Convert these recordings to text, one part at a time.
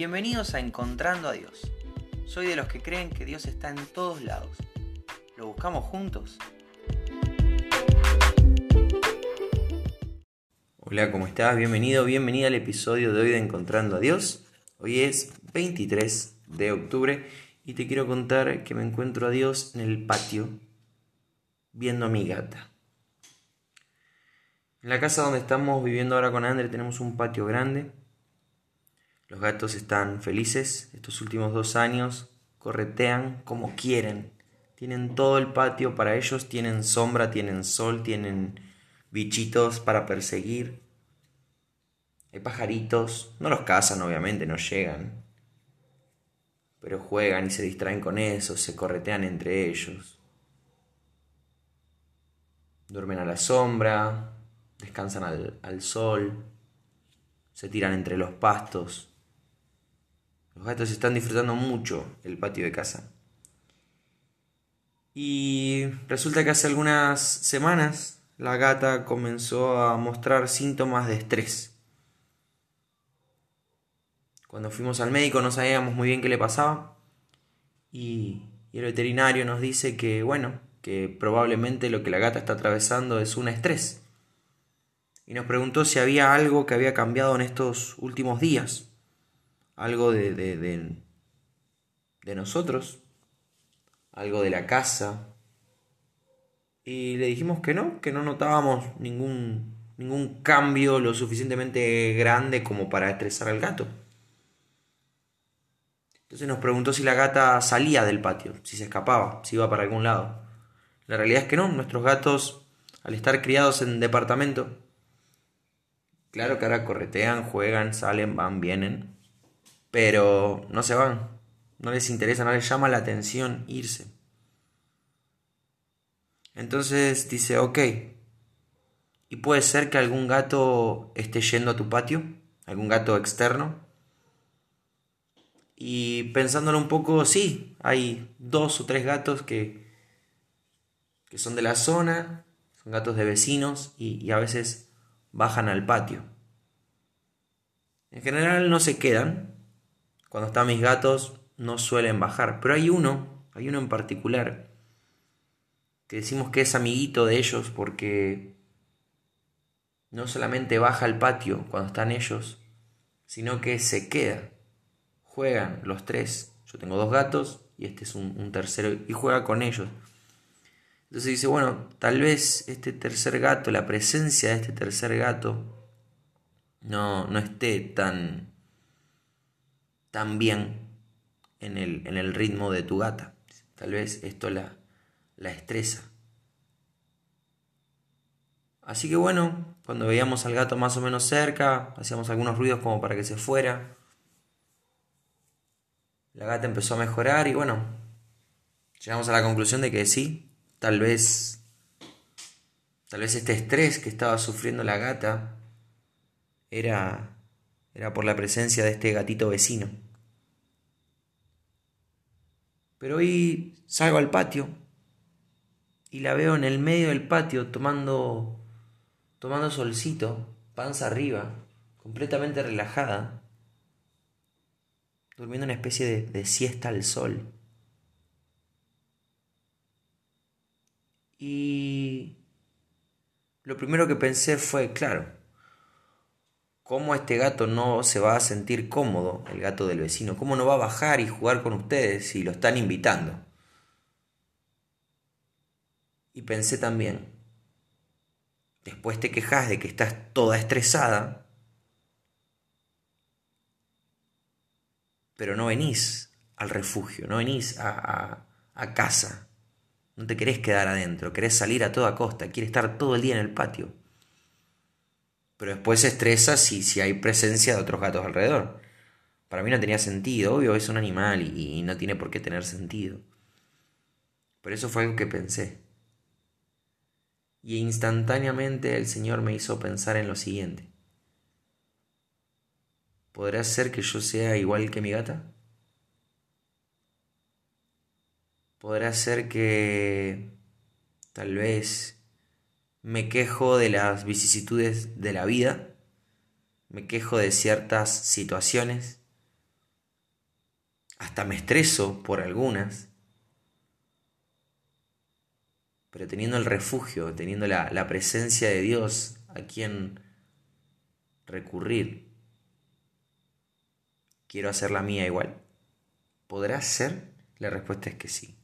Bienvenidos a Encontrando a Dios. Soy de los que creen que Dios está en todos lados. ¿Lo buscamos juntos? Hola, ¿cómo estás? Bienvenido, bienvenida al episodio de hoy de Encontrando a Dios. Hoy es 23 de octubre y te quiero contar que me encuentro a Dios en el patio viendo a mi gata. En la casa donde estamos viviendo ahora con Andre tenemos un patio grande los gatos están felices estos últimos dos años, corretean como quieren. Tienen todo el patio para ellos, tienen sombra, tienen sol, tienen bichitos para perseguir. Hay pajaritos, no los cazan obviamente, no llegan. Pero juegan y se distraen con eso, se corretean entre ellos. Duermen a la sombra, descansan al, al sol, se tiran entre los pastos. Los gatos están disfrutando mucho el patio de casa. Y resulta que hace algunas semanas la gata comenzó a mostrar síntomas de estrés. Cuando fuimos al médico no sabíamos muy bien qué le pasaba y, el veterinario nos dice que, bueno, que probablemente lo que la gata está atravesando es un estrés. Y nos preguntó si había algo que había cambiado en estos últimos días algo de, de, de, nosotros, algo de la casa. Y le dijimos que no, que no notábamos ningún, ningún cambio lo suficientemente grande como para estresar al gato. Entonces nos preguntó si la gata salía del patio, si se escapaba, si iba para algún lado. La realidad es que no, nuestros gatos, al estar criados en departamento, claro que ahora corretean, juegan, salen, van, vienen, pero no se van, no les interesa, no les llama la atención irse. Entonces dice, ok, ¿y puede ser que algún gato esté yendo a tu patio? ¿Algún gato externo? Y pensándolo un poco, sí, hay dos o tres gatos que, que son de la zona, son gatos de vecinos y, y a veces bajan al patio. En general no se quedan, cuando están mis gatos no suelen bajar, pero hay uno, hay uno en particular, que decimos que es amiguito de ellos porque no solamente baja al patio cuando están ellos, sino que se queda. Juegan los tres. Yo tengo dos gatos y este es un, tercero y juega con ellos. Entonces dice, bueno, tal vez este tercer gato, la presencia de este tercer gato, no, no esté tan también en el, en el ritmo de tu gata. Tal vez esto la, la estresa. Así que bueno, cuando veíamos al gato más o menos cerca, hacíamos algunos ruidos como para que se fuera. La gata empezó a mejorar y bueno, llegamos a la conclusión de que sí, tal vez tal vez este estrés que estaba sufriendo la gata era era por la presencia de este gatito vecino. Pero hoy salgo al patio y la veo en el medio del patio tomando tomando solcito, panza arriba, completamente relajada, durmiendo una especie de, de siesta al sol. Y lo primero que pensé fue, claro, ¿Cómo este gato no se va a sentir cómodo, el gato del vecino? ¿Cómo no va a bajar y jugar con ustedes si lo están invitando? Y pensé también, después te quejas de que estás toda estresada, pero no venís al refugio, no venís a, a casa, no te querés quedar adentro, querés salir a toda costa, quieres estar todo el día en el patio pero después se estresa si, si hay presencia de otros gatos alrededor. Para mí no tenía sentido, obvio, es un animal y, y no tiene por qué tener sentido. Pero eso fue algo que pensé. Y instantáneamente el Señor me hizo pensar en lo siguiente. ¿Podrá ser que yo sea igual que mi gata? ¿Podrá ser que tal vez me quejo de las vicisitudes de la vida, me quejo de ciertas situaciones, hasta me estreso por algunas, pero teniendo el refugio, teniendo la, la presencia de Dios a quien recurrir, quiero hacer la mía igual. ¿Podrá ser? La respuesta es que sí.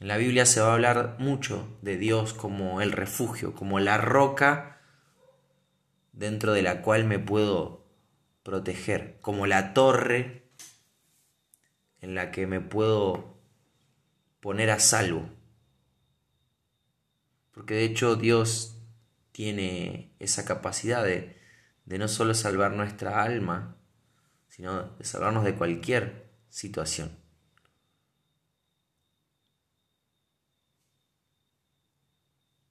En la Biblia se va a hablar mucho de Dios como el refugio, como la roca dentro de la cual me puedo proteger, como la torre en la que me puedo poner a salvo. Porque de hecho Dios tiene esa capacidad de, no solo salvar nuestra alma, sino de salvarnos de cualquier situación.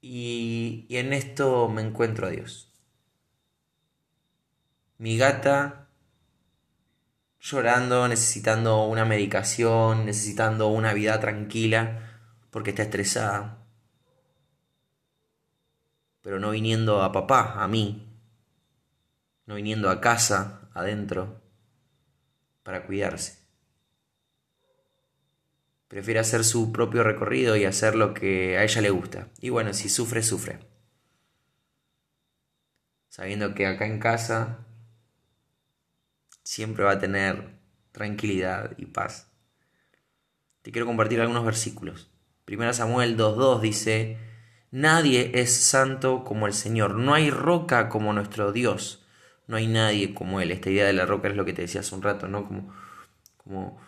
Y, en esto me encuentro a Dios. Mi gata llorando, necesitando una medicación, necesitando una vida tranquila, porque está estresada. Pero no viniendo a papá, a mí. No viniendo a casa, adentro, para cuidarse prefiere hacer su propio recorrido y hacer lo que a ella le gusta. Y bueno, si sufre, sufre. Sabiendo que acá en casa siempre va a tener tranquilidad y paz. Te quiero compartir algunos versículos. Primera Samuel 2.2 dice, Nadie es santo como el Señor, no hay roca como nuestro Dios, no hay nadie como Él. Esta idea de la roca es lo que te decía hace un rato, ¿no? Como, como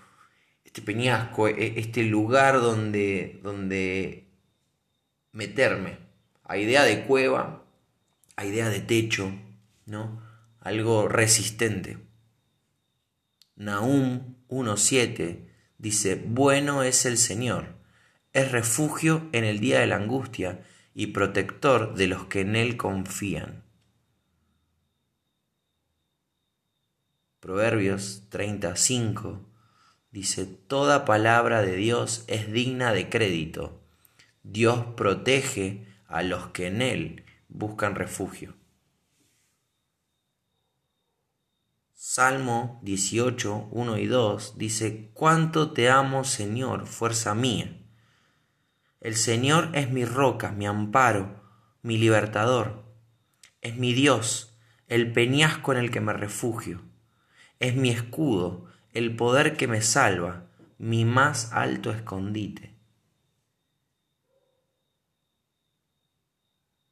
este peñasco, e, este lugar donde, donde meterme. A idea de cueva, a idea de techo, ¿no? Algo resistente. Nahum 1.7 dice, bueno es el Señor, es refugio en el día de la angustia y protector de los que en Él confían. Proverbios 35 Dice, toda palabra de Dios es digna de crédito. Dios protege a los que en Él buscan refugio. Salmo 18, 1 y 2 dice, Cuánto te amo, Señor, fuerza mía. El Señor es mi roca, mi amparo, mi libertador. Es mi Dios, el peñasco en el que me refugio. Es mi escudo, el poder que me salva, mi más alto escondite.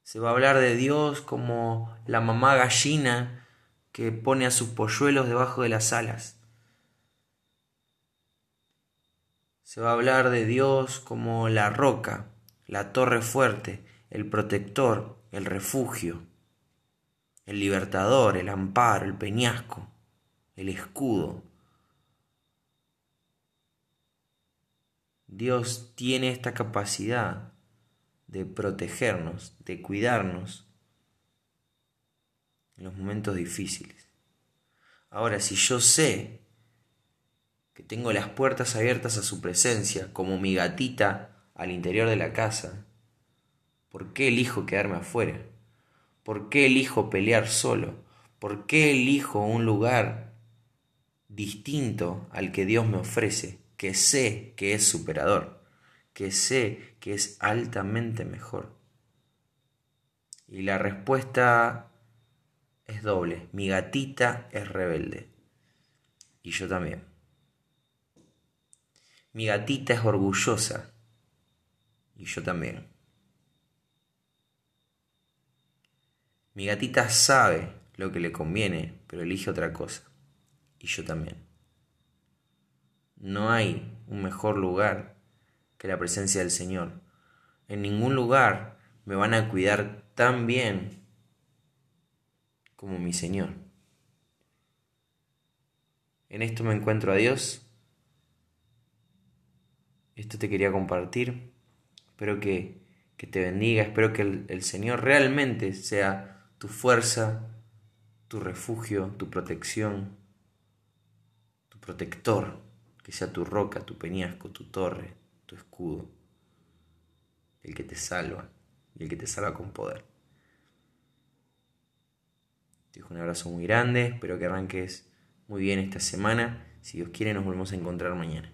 Se va a hablar de Dios como la mamá gallina que pone a sus polluelos debajo de las alas. Se va a hablar de Dios como la roca, la torre fuerte, el protector, el refugio, el libertador, el amparo, el peñasco, el escudo, Dios tiene esta capacidad de protegernos, de cuidarnos en los momentos difíciles. Ahora, si yo sé que tengo las puertas abiertas a su presencia, como mi gatita al interior de la casa, ¿por qué elijo quedarme afuera? ¿Por qué elijo pelear solo? ¿Por qué elijo un lugar distinto al que Dios me ofrece? Que sé que es superador, que sé que es altamente mejor. Y la respuesta es doble. Mi gatita es rebelde. Y yo también. Mi gatita es orgullosa. Y yo también. Mi gatita sabe lo que le conviene, pero elige otra cosa. Y yo también. No hay un mejor lugar que la presencia del Señor. En ningún lugar me van a cuidar tan bien como mi Señor. En esto me encuentro a Dios. Esto te quería compartir. Espero que, te bendiga. Espero que el, el Señor realmente sea tu fuerza, tu refugio, tu protección, tu protector que sea tu roca, tu peñasco, tu torre, tu escudo, el que te salva y el que te salva con poder. Te dejo un abrazo muy grande, espero que arranques muy bien esta semana. Si Dios quiere nos volvemos a encontrar mañana.